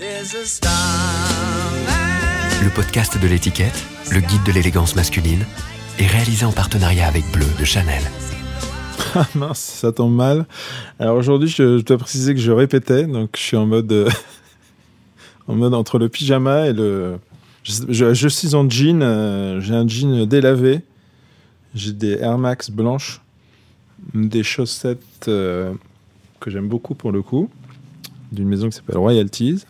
Le podcast de l'étiquette, le guide de l'élégance masculine, est réalisé en partenariat avec Bleu de Chanel. Ah mince, ça tombe mal. Alors aujourd'hui, je, dois préciser que je répétais, donc je suis en mode, euh, en mode entre le pyjama et le. Je, suis en jean, euh, j'ai un jean délavé, j'ai des Air Max blanches, des chaussettes euh, que j'aime beaucoup pour le coup, d'une maison qui s'appelle Royalties,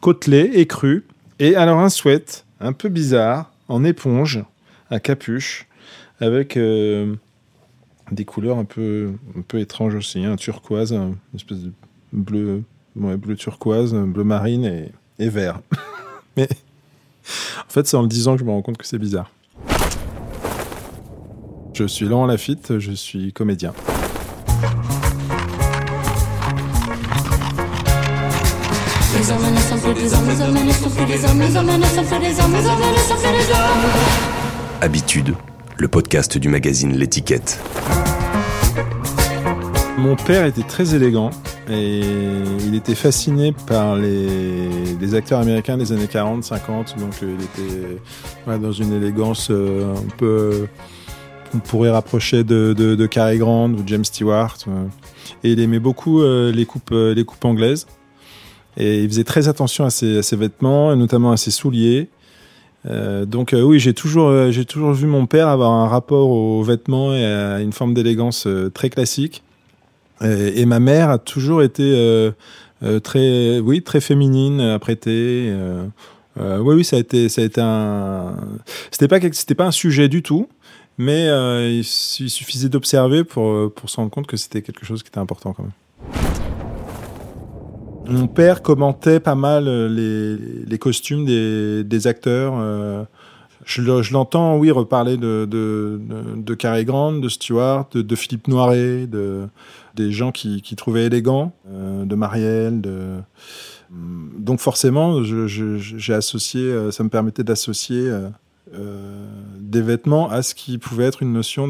côtelé et cru, et alors un sweat un peu bizarre, en éponge, à capuche, avec euh, des couleurs un peu, étranges aussi, un turquoise, une espèce de bleu, bleu turquoise, bleu marine et, et vert. Mais en fait, c'est en le disant que je me rends compte que c'est bizarre. Je suis Laurent Lafitte, je suis comédien. Habitude, le podcast du magazine L'étiquette. Mon père était très élégant et il était fasciné par les, acteurs américains des années 40, 50. Donc il était dans une élégance euh, un peu. On pourrait rapprocher de, de, Cary Grant ou James Stewart. Euh. Et il aimait beaucoup euh, les, coupes, les coupes anglaises. Et il faisait très attention à ses, vêtements, notamment à ses souliers. Euh, donc euh, oui, j'ai toujours, euh, j'ai toujours vu mon père avoir un rapport aux vêtements et à une forme d'élégance très classique. Et, ma mère a toujours été très, oui, très féminine, apprêtée. oui, oui, ça a été, ça a été un. C'était pas un sujet du tout, mais il, suffisait d'observer pour pour se rendre compte que c'était quelque chose qui était important quand même. Mon père commentait pas mal euh, les, costumes des, acteurs. Euh, je, l'entends, oui, reparler de, de, de, Cary Grant, de Stewart, de, Philippe Noiret, de, des gens qui, qui trouvaient élégants, euh, de Marielle. De... Donc forcément, j'ai associé, ça me permettait d'associer des vêtements à ce qui pouvait être une notion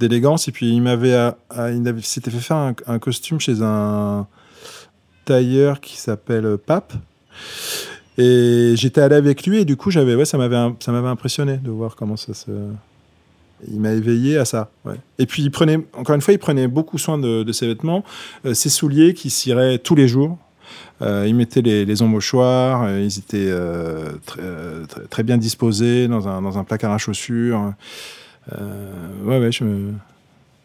d'élégance. Et puis il m'avait, il s'était fait faire un, costume chez un, tailleur qui s'appelle Pape. Et j'étais allé avec lui et du coup, j'avais, ouais, ça m'avait, impressionné de voir comment ça se. Il m'a éveillé à ça. Et puis, il prenait, encore une fois, il prenait beaucoup soin de, ses vêtements, euh, ses souliers qui ciraient tous les jours. Euh, il mettait les, les embauchoirs, euh, ils étaient très, très, bien disposés dans un, dans un placard à chaussures. ouais, ouais, je me,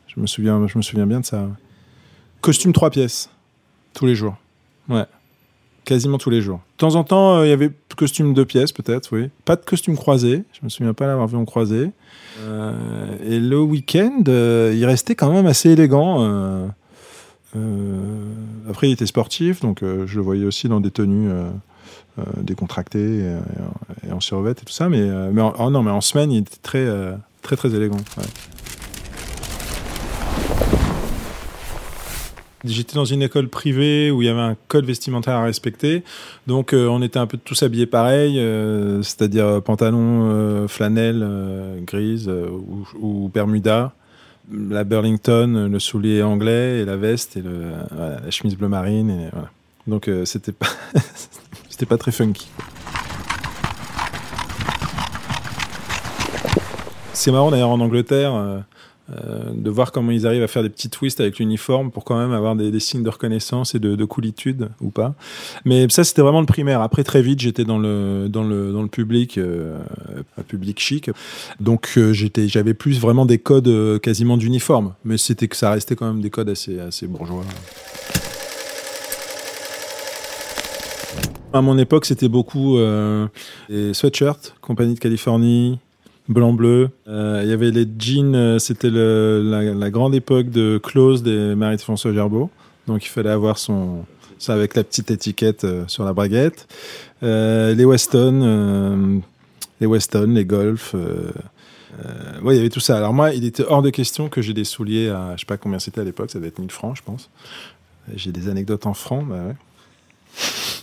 je me, souviens, je me souviens bien de ça. Costume trois pièces, tous les jours. Ouais. Quasiment tous les jours. De temps en temps, euh, il y avait costume de pièces, peut-être, oui. Pas de costume croisé. Je me souviens pas l'avoir vu en croisé. Euh, et le week-end, euh, il restait quand même assez élégant. après, il était sportif, donc je le voyais aussi dans des tenues décontractées et, en survêt et tout ça. Mais, mais en, oh non, mais en semaine, il était très, très, très élégant. J'étais dans une école privée où il y avait un code vestimentaire à respecter. Donc, euh, on était un peu tous habillés pareil, euh, c'est-à-dire euh, pantalon flanelle grise ou, ou, bermuda, la Burlington, le soulier anglais et la veste et la chemise bleu marine. Donc, c'était pas, c'était pas très funky. C'est marrant d'ailleurs en Angleterre euh, de voir comment ils arrivent à faire des petits twists avec l'uniforme pour quand même avoir des, signes de reconnaissance et de, coolitude ou pas. Mais ça, c'était vraiment le primaire. Après, très vite, j'étais dans le, dans, le, dans le public, euh, un public chic. Donc, euh, j'avais plus vraiment des codes quasiment d'uniforme. Mais c'était que ça restait quand même des codes assez, assez bourgeois. À mon époque, c'était beaucoup les sweatshirts, Compagnie de Californie, blanc-bleu. Euh, il y avait les jeans, euh, c'était la, grande époque de close des maris de François Gerbeau. Donc il fallait avoir son, ça avec la petite étiquette euh, sur la braguette. les Weston, les Weston, les Golf. ouais, il y avait tout ça. Alors moi, il était hors de question que j'ai des souliers à, je sais pas combien c'était à l'époque, ça devait être 1000 francs, je pense. J'ai des anecdotes en francs, bah.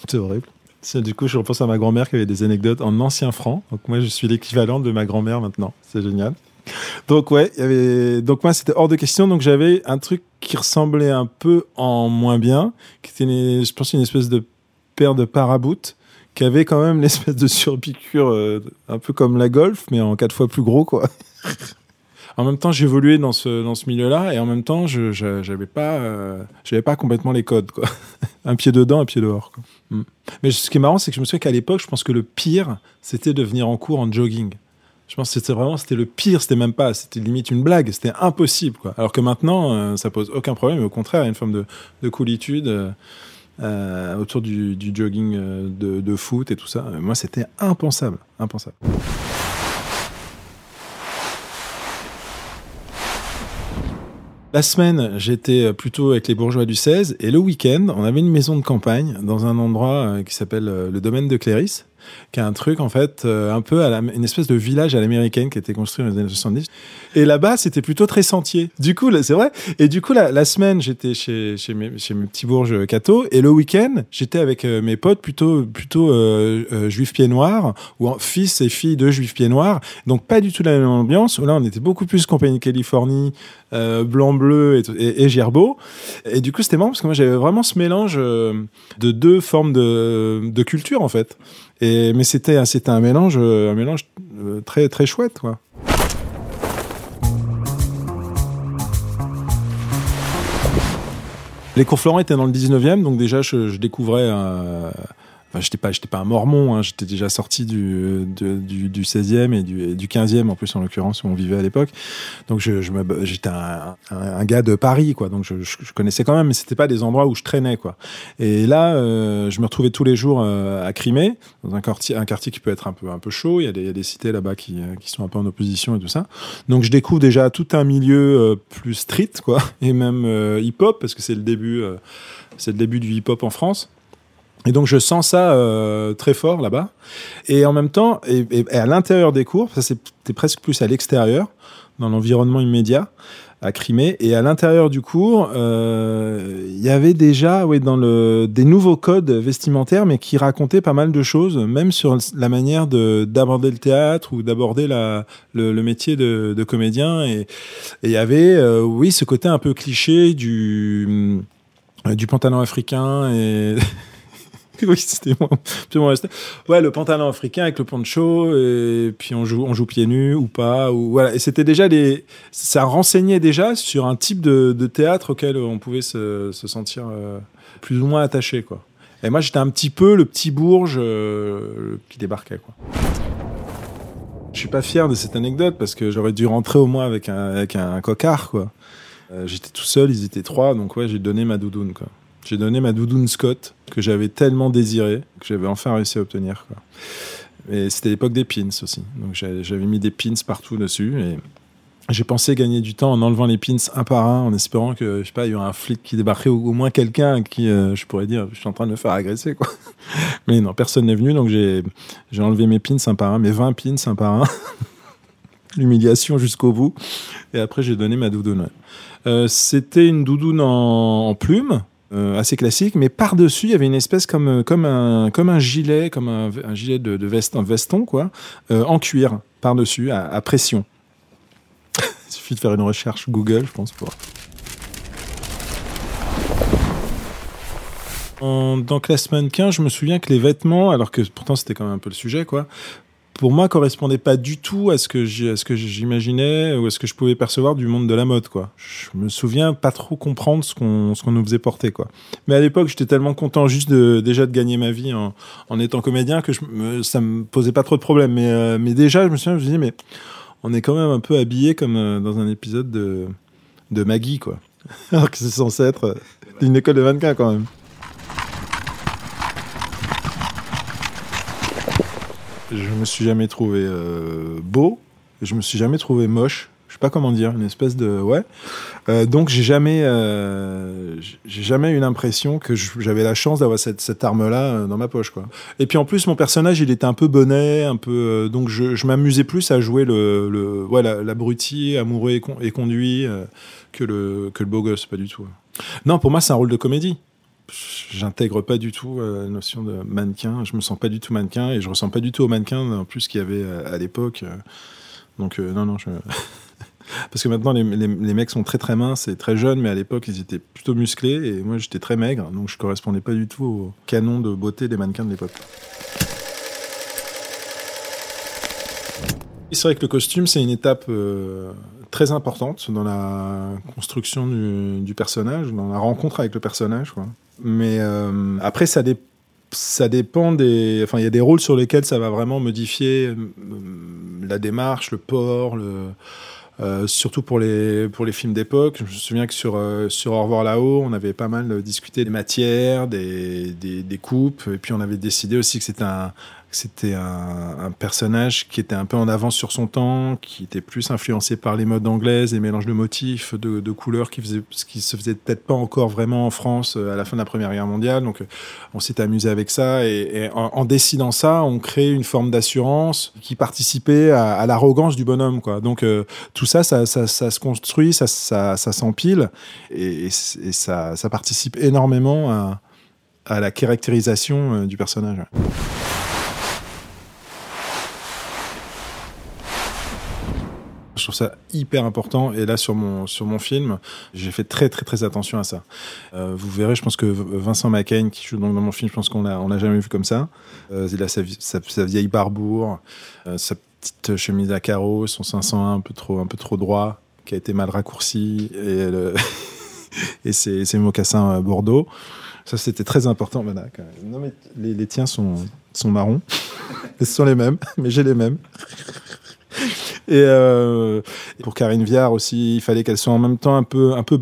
C'est horrible. Du coup, je repense à ma grand-mère qui avait des anecdotes en ancien franc. Donc moi, je suis l'équivalent de ma grand-mère maintenant. C'est génial. Donc ouais, y avait... donc moi c'était hors de question. Donc j'avais un truc qui ressemblait un peu en moins bien, qui était, je pense, une espèce de paire de paraboot qui avait quand même l'espèce de surpiqûre euh, un peu comme la Golf, mais en quatre fois plus gros, quoi. en même temps, j'évoluais dans ce, dans ce milieu-là et en même temps, je j'avais pas, euh, pas complètement les codes, quoi. un pied dedans, un pied dehors. Mm. Mais ce qui est marrant, c'est que je me souviens qu'à l'époque, je pense que le pire, c'était de venir en cours en jogging. Je pense que c'était vraiment, c'était le pire, c'était même pas, c'était limite une blague, c'était impossible. Alors que maintenant, euh, ça pose aucun problème, au contraire, il y a une forme de, de coolitude. Euh, euh, autour du, du jogging de, de, foot et tout ça. Moi, c'était impensable, impensable. La semaine, j'étais plutôt avec les bourgeois du 16 et le week-end, on avait une maison de campagne dans un endroit qui s'appelle le domaine de Cléris qui est un truc en fait euh, un peu à une espèce de village à l'américaine qui a été construit dans les années 70. Et là-bas, c'était plutôt très sentier. Du coup, c'est vrai. Et du coup, la, la semaine, j'étais chez, chez, mes, petits bourges cathos, et le week-end, j'étais avec euh, mes potes plutôt plutôt euh, juifs pieds noirs ou fils et filles de juifs pieds noirs. Donc pas du tout la même ambiance. Là, on était beaucoup plus compagnie Californie, blanc bleu et, et, et Gerbeau. Et du coup, c'était marrant parce que moi, j'avais vraiment ce mélange de deux formes de, de culture en fait. Mais c'était, un mélange, un mélange euh, très, très chouette, quoi. Les cours Florent étaient dans le 19e, donc déjà je, découvrais euh, Enfin, j'étais pas, j'étais pas un mormon, hein, j'étais déjà sorti du, du, du, 16e et du, du 15e, en plus, en l'occurrence, où on vivait à l'époque. Donc, j'étais un, gars de Paris, quoi. Donc, je, connaissais quand même, mais c'était pas des endroits où je traînais, quoi. Et là, euh, je me retrouvais tous les jours euh, à Crimée, dans un quartier, un quartier qui peut être un peu, un peu chaud. Il y a des, y cités là-bas qui, euh, qui sont un peu en opposition et tout ça. Donc, je découvre déjà tout un milieu plus street, quoi, et même hip-hop, parce que c'est le début, c'est le début du hip-hop en France. Et donc je sens ça euh, très fort là-bas. Et en même temps, et, à l'intérieur des cours, ça c'était presque plus à l'extérieur, dans l'environnement immédiat, à Crimée. Et à l'intérieur du cours, euh, il y avait déjà oui, dans le, des nouveaux codes vestimentaires, mais qui racontaient pas mal de choses, même sur la manière d'aborder le théâtre ou d'aborder le, le, métier de, de comédien. Et il y avait, euh, oui, ce côté un peu cliché du, du pantalon africain et... oui, c'était moi. Ouais, le pantalon africain avec le poncho, et puis on joue, on joue pieds nus ou pas. Ou, voilà. Et c'était déjà des. Ça renseignait déjà sur un type de, théâtre auquel on pouvait se, se sentir euh, plus ou moins attaché, quoi. Et moi, j'étais un petit peu le petit bourge euh, qui débarquait, quoi. Je suis pas fier de cette anecdote parce que j'aurais dû rentrer au moins avec un, avec un cocard, quoi. Euh, j'étais tout seul, ils étaient trois, donc ouais, j'ai donné ma doudoune, quoi. J'ai donné ma doudoune Scott que j'avais tellement désiré que j'avais enfin réussi à obtenir. Et c'était l'époque des pins aussi. Donc j'avais mis des pins partout dessus et j'ai pensé gagner du temps en enlevant les pins un par un, en espérant que je sais pas, il y aurait un flic qui débarquerait ou au moins quelqu'un qui, euh, je pourrais dire, je suis en train de me faire agresser quoi. Mais non, personne n'est venu, donc j'ai enlevé mes pins un par un, mes 20 pins un par un. L'humiliation jusqu'au bout. Et après, j'ai donné ma doudoune. Euh, C'était une doudoune en, en plume, euh, assez classique, mais par-dessus, il y avait une espèce comme, euh, comme, un, comme un gilet, comme un, gilet de, veste, un veston, quoi, euh, en cuir, par-dessus, à, pression. il suffit de faire une recherche Google, je pense, pour. En, dans classe mannequin, je me souviens que les vêtements, alors que pourtant c'était quand même un peu le sujet, quoi, pour moi, correspondait pas du tout à ce que j'imaginais ou à ce que je pouvais percevoir du monde de la mode, quoi. Je me souviens pas trop comprendre ce qu'on nous faisait porter, quoi. Mais à l'époque, j'étais tellement content juste de déjà de gagner ma vie en, en étant comédien que je, me, ça me posait pas trop de problèmes. Mais euh, déjà, je me souviens, je me disais mais on est quand même un peu habillé comme euh, dans un épisode de de Maggie, quoi. Alors que c'est censé être euh, une école de mannequin quand même. Je me suis jamais trouvé euh, beau, je me suis jamais trouvé moche. Je sais pas comment dire, une espèce de ouais. Euh, donc j'ai jamais, euh, j'ai jamais eu l'impression que j'avais la chance d'avoir cette, cette arme-là euh, dans ma poche quoi. Et puis en plus mon personnage il était un peu bonnet, un peu, euh, donc je, je m'amusais plus à jouer le, le ouais, l'abruti amoureux et, con, et conduit euh, que le que le beau gosse, pas du tout. Non, pour moi c'est un rôle de comédie j'intègre pas du tout euh, la notion de mannequin. Je me sens pas du tout mannequin et je ressens pas du tout au mannequin en plus qu'il y avait à, à l'époque. Donc euh, non, non, je... Parce que maintenant, les, mecs sont très très minces et très jeunes, mais à l'époque, ils étaient plutôt musclés et moi, j'étais très maigre, donc je correspondais pas du tout au canon de beauté des mannequins de l'époque. C'est vrai que le costume, c'est une étape euh, très importante dans la construction du, personnage, dans la rencontre avec le personnage. Mais euh, après, ça, dé ça dépend des. Enfin, il y a des rôles sur lesquels ça va vraiment modifier euh, la démarche, le port. Euh, surtout pour les, films d'époque. Je me souviens que sur, euh, sur Au revoir là-haut, on avait pas mal discuté des matières, des, coupes, et puis on avait décidé aussi que c'était un, c'était un, personnage qui était un peu en avance sur son temps, qui était plus influencé par les modes anglaises, les mélanges de motifs, de, de couleurs qui, faisait, se faisait peut-être pas encore vraiment en France euh, à la fin de la Première Guerre mondiale. Donc, euh, on s'est amusé avec ça et, en, décidant ça, on crée une forme d'assurance qui participait à, l'arrogance du bonhomme. Donc, euh, tout ça ça, se construit, ça, s'empile et, ça, participe énormément à la caractérisation du personnage. Je trouve ça hyper important. Et là, sur mon, sur mon film, j'ai fait très, très, très attention à ça. Euh, vous verrez, je pense que Vincent McCain, qui joue dans, dans mon film, je pense qu'on l'a, on l'a jamais vu comme ça. Euh, il a sa, sa, vieille barbour, euh, sa petite chemise à carreaux, son 501 un peu trop, un peu trop droit, qui a été mal raccourci, et, et ses, mocassins Bordeaux. Ça, c'était très important. Les tiens sont, sont marrons. Ce sont les mêmes, mais j'ai les mêmes. Et euh, pour Karine Viard aussi, il fallait qu'elle soit en même temps un peu, un peu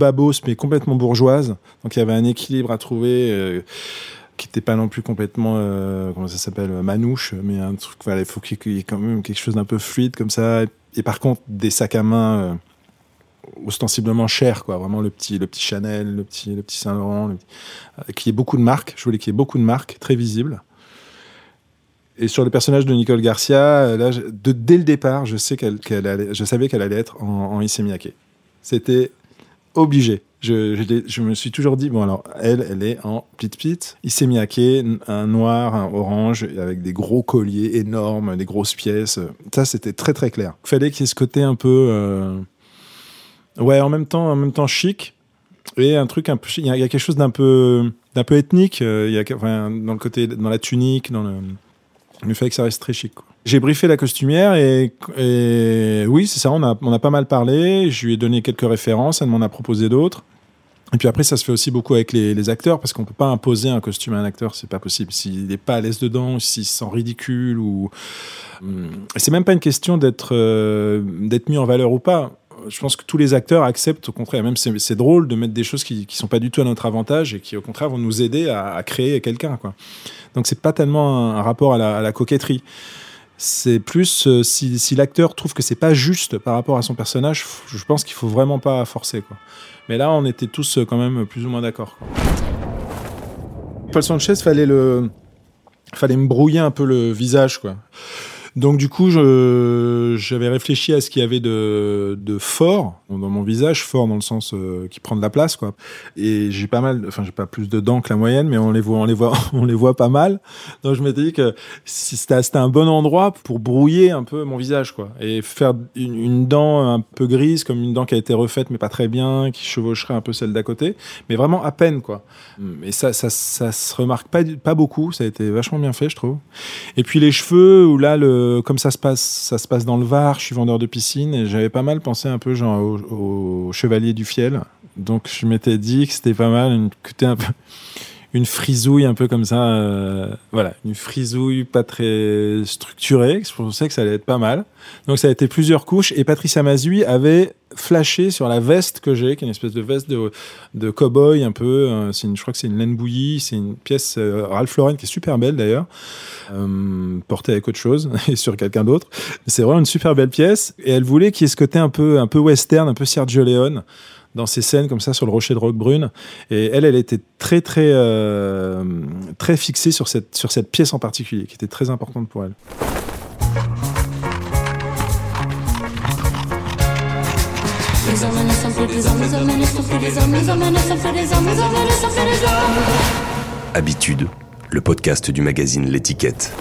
mais complètement bourgeoise. Donc il y avait un équilibre à trouver. Euh, qui n'était pas non plus complètement euh, comment ça s'appelle manouche mais un truc il faut qu'il y ait quand même quelque chose d'un peu fluide comme ça et par contre des sacs à main ostensiblement chers quoi vraiment le petit le petit Chanel le petit le petit Saint Laurent euh, qui ait beaucoup de marques je voulais qu'il y ait beaucoup de marques très visibles et sur le personnage de Nicole Garcia, là, de, dès le départ, je, sais qu'elle, je savais qu'elle allait être en, en. C'était obligé. Je, me suis toujours dit, bon alors, elle, elle est en pit pit, Issey Miyake, un noir, un orange, avec des gros colliers énormes, des grosses pièces. Ça, c'était très très clair. Il fallait qu'il y ait ce côté un peu... Euh... Ouais, en même temps, en même temps chic, et un truc. Il y, a quelque chose d'un peu, peu ethnique, il y a, enfin, dans le côté, dans la tunique, dans le il fallait que ça reste très chic. J'ai briefé la costumière et, oui, c'est ça, on a, on a pas mal parlé. Je lui ai donné quelques références, elle m'en a proposé d'autres. Et puis après, ça se fait aussi beaucoup avec les, acteurs parce qu'on peut pas imposer un costume à un acteur, c'est pas possible. S'il n'est pas à l'aise dedans, s'il se sent ridicule ou. C'est même pas une question d'être euh, d'être mis en valeur ou pas. Je pense que tous les acteurs acceptent, au contraire, même c'est drôle de mettre des choses qui, qui sont pas du tout à notre avantage et qui, au contraire, vont nous aider à, créer quelqu'un, quoi. Donc c'est pas tellement un, rapport à la, coquetterie. C'est plus euh, si, l'acteur trouve que c'est pas juste par rapport à son personnage, je pense qu'il faut vraiment pas forcer. Mais là, on était tous quand même plus ou moins d'accord. Paul Sanchez, fallait le, fallait me brouiller un peu le visage quoi. Donc du coup, j'avais réfléchi à ce qu'il y avait de, de, fort dans mon visage, fort dans le sens euh, qui prend de la place, quoi. Et j'ai pas mal, enfin j'ai pas plus de dents que la moyenne, mais on les voit, on les voit, on les voit pas mal. Donc je m'étais dit que c'était un bon endroit pour brouiller un peu mon visage, quoi, et faire une, une, dent un peu grise, comme une dent qui a été refaite mais pas très bien, qui chevaucherait un peu celle d'à côté, mais vraiment à peine, quoi. Et ça, ça, ça se remarque pas, pas beaucoup. Ça a été vachement bien fait, je trouve. Et puis les cheveux, où là le comme ça se passe, ça se passe dans le Var. Je suis vendeur de piscine et j'avais pas mal pensé un peu genre au, Chevalier du Fiel. Donc je m'étais dit que c'était pas mal une, un peu une frisouille un peu comme ça, euh, voilà, une frisouille pas très structurée. Je pensais que ça allait être pas mal. Donc ça a été plusieurs couches et Patricia Mazui avait flashé sur la veste que j'ai, qui est une espèce de veste de, de cow-boy un peu. Euh, une, je crois que c'est une laine bouillie, c'est une pièce euh, Ralph Lauren qui est super belle d'ailleurs, euh, portée avec autre chose et sur quelqu'un d'autre. C'est vraiment une super belle pièce et elle voulait qu'il y ait ce côté un peu, un peu western, un peu Sergio Leone dans ces scènes comme ça sur le rocher de Roquebrune. Et elle, elle était très, très, euh, très fixée sur cette, sur cette pièce en particulier, qui était très importante pour elle. Habitude, le podcast du magazine L'étiquette.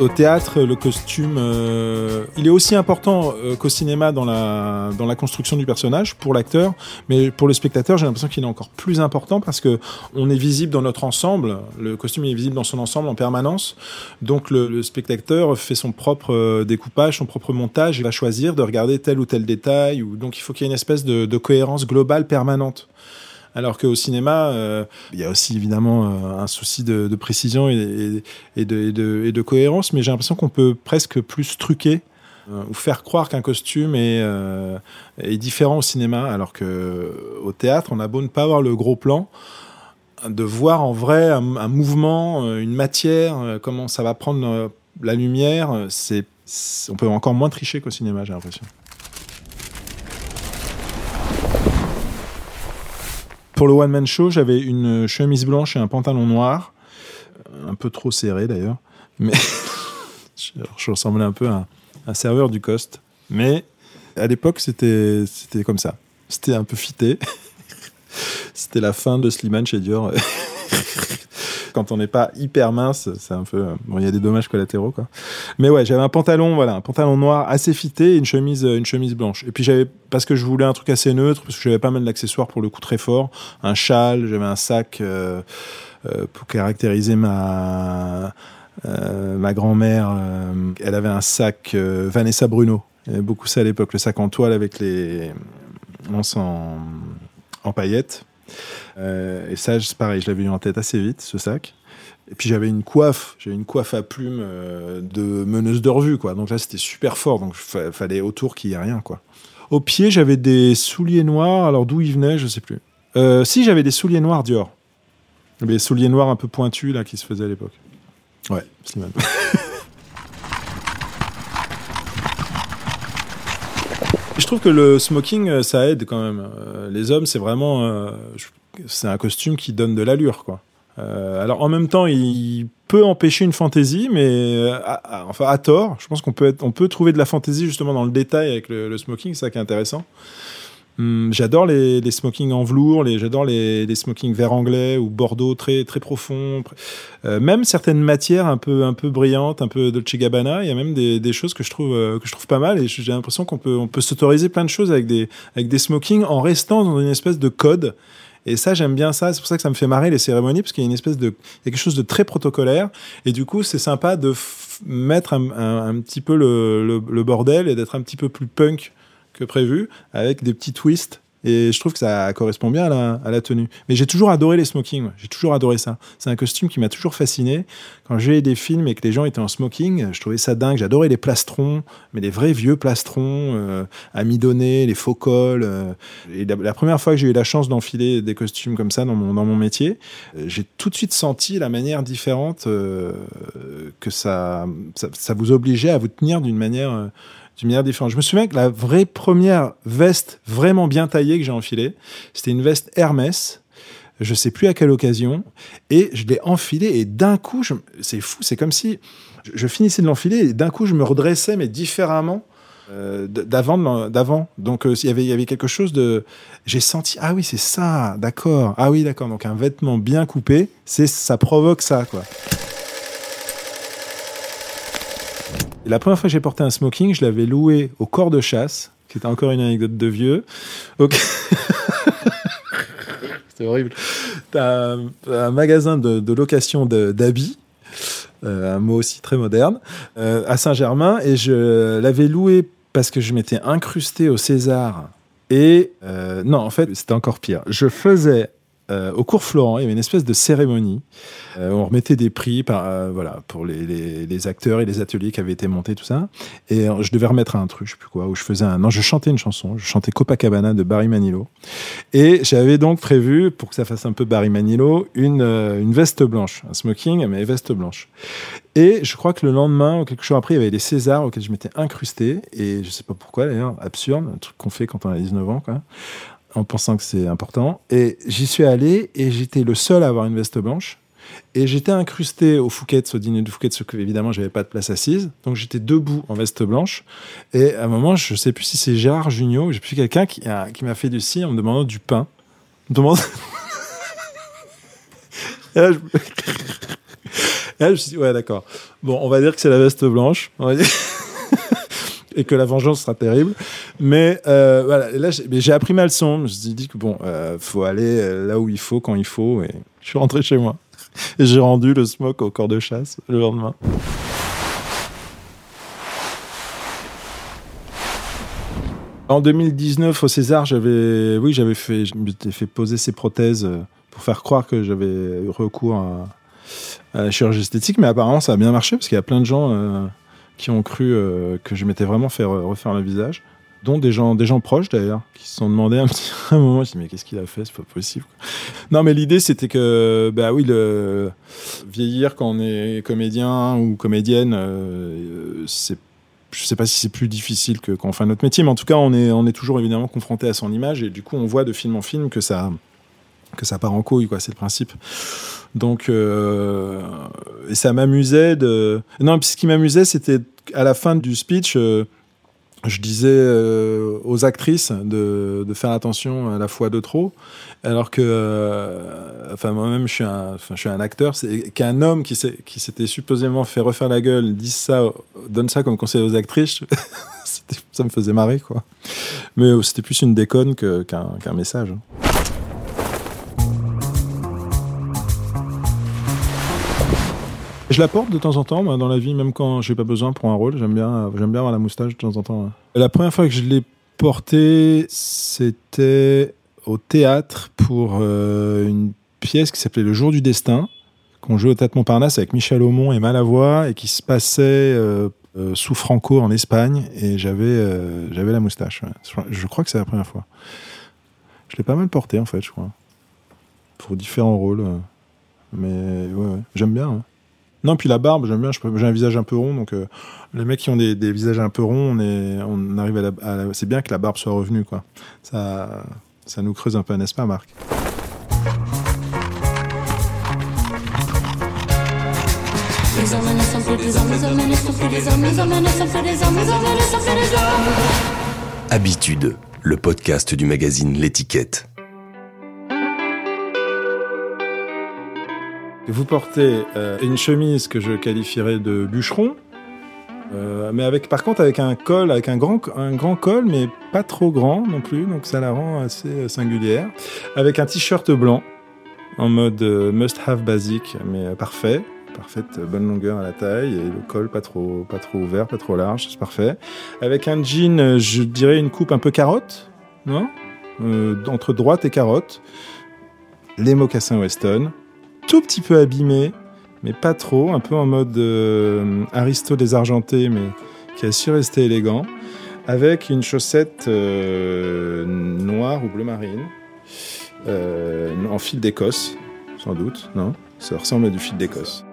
Au théâtre, le costume, euh, il est aussi important euh, qu'au cinéma dans la, dans la construction du personnage pour l'acteur, mais pour le spectateur, j'ai l'impression qu'il est encore plus important parce que on est visible dans notre ensemble. Le costume est visible dans son ensemble en permanence, donc le, le spectateur fait son propre euh, découpage, son propre montage, il va choisir de regarder tel ou tel détail, donc il faut qu'il y ait une espèce de, de cohérence globale permanente. Alors qu'au cinéma, euh, il y a aussi évidemment euh, un souci de, précision et, de, cohérence, mais j'ai l'impression qu'on peut presque plus truquer euh, ou faire croire qu'un costume est, différent au cinéma, alors que au théâtre, on a beau ne pas avoir le gros plan, de voir en vrai un, un mouvement, une matière, comment ça va prendre la lumière, c'est on peut encore moins tricher qu'au cinéma, j'ai l'impression. Pour le one man show, j'avais une chemise blanche et un pantalon noir, un peu trop serré d'ailleurs, mais je ressemblais un peu à un serveur du Cost. Mais à l'époque, c'était comme ça. C'était un peu fité. c'était la fin de Slimane chez Dior. Quand on n'est pas hyper mince, c'est un peu bon. Il y a des dommages collatéraux quoi. Mais ouais, j'avais un pantalon, voilà, un pantalon noir assez fité et une chemise, une chemise blanche. Et puis j'avais parce que je voulais un truc assez neutre, parce que j'avais pas mal d'accessoires pour le coup très fort, un châle, j'avais un sac euh, euh, pour caractériser ma euh, ma grand-mère, euh, elle avait un sac euh, Vanessa Bruno. Il y avait beaucoup ça à l'époque, le sac en toile avec les en, en paillettes. Et ça, c'est pareil, je l'avais eu en tête assez vite, ce sac. Et puis j'avais une coiffe, j'avais une coiffe à plumes de meneuse de revue, quoi. Donc là, c'était super fort. Donc il fallait autour qu'il y ait rien, quoi. Au pied, j'avais des souliers noirs. Alors d'où ils venaient, je sais plus. Euh, si, j'avais des souliers noirs Dior. Les souliers noirs un peu pointus là qui se faisaient à l'époque. Ouais, Slimane. Je trouve que le smoking, ça aide quand même. Euh, les hommes, c'est vraiment, euh, c'est un costume qui donne de l'allure, quoi. Euh, alors en même temps, il peut empêcher une fantaisie, mais à, enfin à tort. Je pense qu'on peut, on peut trouver de la fantaisie justement dans le détail avec le smoking, c'est ça qui est intéressant. Hum, j'adore les, les smokings en velours, les, j'adore les, les smokings vert anglais ou bordeaux très très profonds. Euh, même certaines matières un peu un peu brillantes, un peu Dolce Gabbana. Il y a même des, des choses que je trouve euh, que je trouve pas mal et j'ai l'impression qu'on peut on peut s'autoriser plein de choses avec des avec des smokings en restant dans une espèce de code. Et ça, j'aime bien ça. C'est pour ça que ça me fait marrer les cérémonies, parce qu'il y a une espèce de, il y a quelque chose de très protocolaire. Et du coup, c'est sympa de mettre un, un, petit peu le, le bordel et d'être un petit peu plus punk que prévu, avec des petits twists. Et je trouve que ça correspond bien à la, tenue. Mais j'ai toujours adoré les smokings. J'ai toujours adoré ça. C'est un costume qui m'a toujours fasciné. Quand j'ai des films et que les gens étaient en smoking, je trouvais ça dingue. J'adorais les plastrons, mais les vrais vieux plastrons, euh, amidonnés, les faux cols. Euh. Et la, première fois que j'ai eu la chance d'enfiler des costumes comme ça dans mon, dans mon métier, euh, j'ai tout de suite senti la manière différente euh, que ça, ça, vous obligeait à vous tenir d'une manière d'une manière différente. Je me souviens que la vraie première veste vraiment bien taillée que j'ai enfilée, c'était une veste Hermès. Je sais plus à quelle occasion. Et je l'ai enfilée et d'un coup, c'est fou, c'est comme si je, je finissais de l'enfiler et d'un coup, je me redressais, mais différemment euh, d'avant d'avant donc euh, il y avait il y avait quelque chose de j'ai senti ah oui c'est ça d'accord ah oui d'accord donc un vêtement bien coupé c'est ça provoque ça quoi Et la première fois que j'ai porté un smoking, je l'avais loué au corps de chasse, qui était encore une anecdote de vieux. Okay. C'était horrible. T'as un, un, magasin de, de location d'habits. Euh, un mot aussi très moderne, euh, à Saint-Germain, et je l'avais loué parce que je m'étais incrusté au César. Et euh, non, en fait, c'était encore pire. Je faisais euh, au cours Florent, il y avait une espèce de cérémonie. Euh, on remettait des prix euh, pour les, acteurs et les ateliers qui avaient été montés, tout ça. Et euh, je devais remettre un truc, je sais plus quoi, où je faisais un. Non, je chantais une chanson. Je chantais Copacabana de Barry Manilow. Et j'avais donc prévu, pour que ça fasse un peu Barry Manilow, une, veste blanche, un smoking, mais veste blanche. Et je crois que le lendemain, ou quelque chose après, il y avait les Césars auxquels je m'étais incrusté. Et je sais pas pourquoi d'ailleurs, absurde, un truc qu'on fait quand on a 19 ans, quoi en pensant que c'est important. Et j'y suis allé et j'étais le seul à avoir une veste blanche. Et j'étais incrusté au Fouquet's, au dîner de Fouquet's, que évidemment j'avais pas de place assise. Donc j'étais debout en veste blanche. Et à un moment, je sais plus si c'est Gérard Jugnot, j'ai plus quelqu'un qui, m'a fait du signe en me demandant du pain. Me demande... Et là, je me suis dit, ouais, d'accord. Bon, on va dire que c'est la veste blanche. On va dire. Et que la vengeance sera terrible. Mais euh, voilà, là, j'ai appris ma leçon. Je me suis dit que bon, euh, faut aller euh, là où il faut, quand il faut. Et je suis rentré chez moi. Et j'ai rendu le smoke au corps de chasse le lendemain. En 2019, au César, j'avais, oui, j'avais fait, je m'étais fait poser ces prothèses euh, pour faire croire que j'avais eu recours à, la chirurgie esthétique, mais apparemment ça a bien marché parce qu'il y a plein de gens qui ont cru euh, que je m'étais vraiment fait re- refaire le visage, dont des gens, des gens proches d'ailleurs, qui se sont demandé un petit un moment, je me mais qu'est-ce qu'il a fait, c'est pas possible. Non, mais l'idée c'était que, bah oui, vieillir quand on est comédien ou comédienne, euh, c'est je sais pas si c'est plus difficile que quand on fait notre métier, mais en tout cas, on est, on est toujours évidemment confronté à son image et du coup, on voit de film en film que ça, que ça part en couille, quoi. C'est le principe. Donc, euh, et ça m'amusait de. Non, puis ce qui m'amusait, c'était à la fin du speech, euh, je disais euh, aux actrices de, de faire attention à la fois de trop, alors que, enfin moi-même, je suis un, enfin, je suis un acteur, qu'un homme qui s'était supposément fait refaire la gueule dise ça, donne ça comme conseil aux actrices. ça me faisait marrer, quoi. Mais c'était plus une déconne qu'un qu'un message. Je la porte de temps en temps, moi, dans la vie, même quand j'ai pas besoin pour un rôle. J'aime bien, j'aime bien avoir la moustache de temps en temps. La première fois que je l'ai portée, c'était au théâtre pour euh, une pièce qui s'appelait Le Jour du Destin, qu'on jouait au Théâtre Montparnasse avec Michel Aumont et Malavoie, et qui se passait euh, euh, sous Franco en Espagne, et j'avais, j'avais la moustache. Je- crois que c'est la première fois. Je l'ai pas mal porté en fait, je crois, pour différents rôles. Mais ouais, j'aime bien. ouais. Non, puis la barbe, j'aime bien. J'ai un visage un peu rond, donc euh, les mecs qui ont des, des visages un peu ronds, on, est, on arrive à la, à la- C'est bien que la barbe soit revenue, quoi. Ça, ça nous creuse un peu, n'est-ce pas, Marc? Habitude, le podcast du magazine L'étiquette. Vous portez euh, une chemise que je qualifierais de bûcheron, euh, mais avec, par contre avec un col, avec un grand, un grand col, mais pas trop grand non plus, donc ça la rend assez euh, singulière. Avec un t-shirt blanc, en mode euh, must-have basique, mais euh, parfait. Parfaite, bonne longueur à la taille, et le col pas trop, pas trop ouvert, pas trop large, c'est parfait. Avec un jean, je dirais une coupe un peu carotte, non? Euh, Entre droite et carotte. Les mocassins Weston, tout petit peu abîmé, mais pas trop, un peu en mode euh, Aristo désargenté, mais qui a su rester élégant, avec une chaussette euh, noire ou bleu marine, euh, en fil d'Écosse, sans doute, non? Ça ressemble à du fil d'Écosse.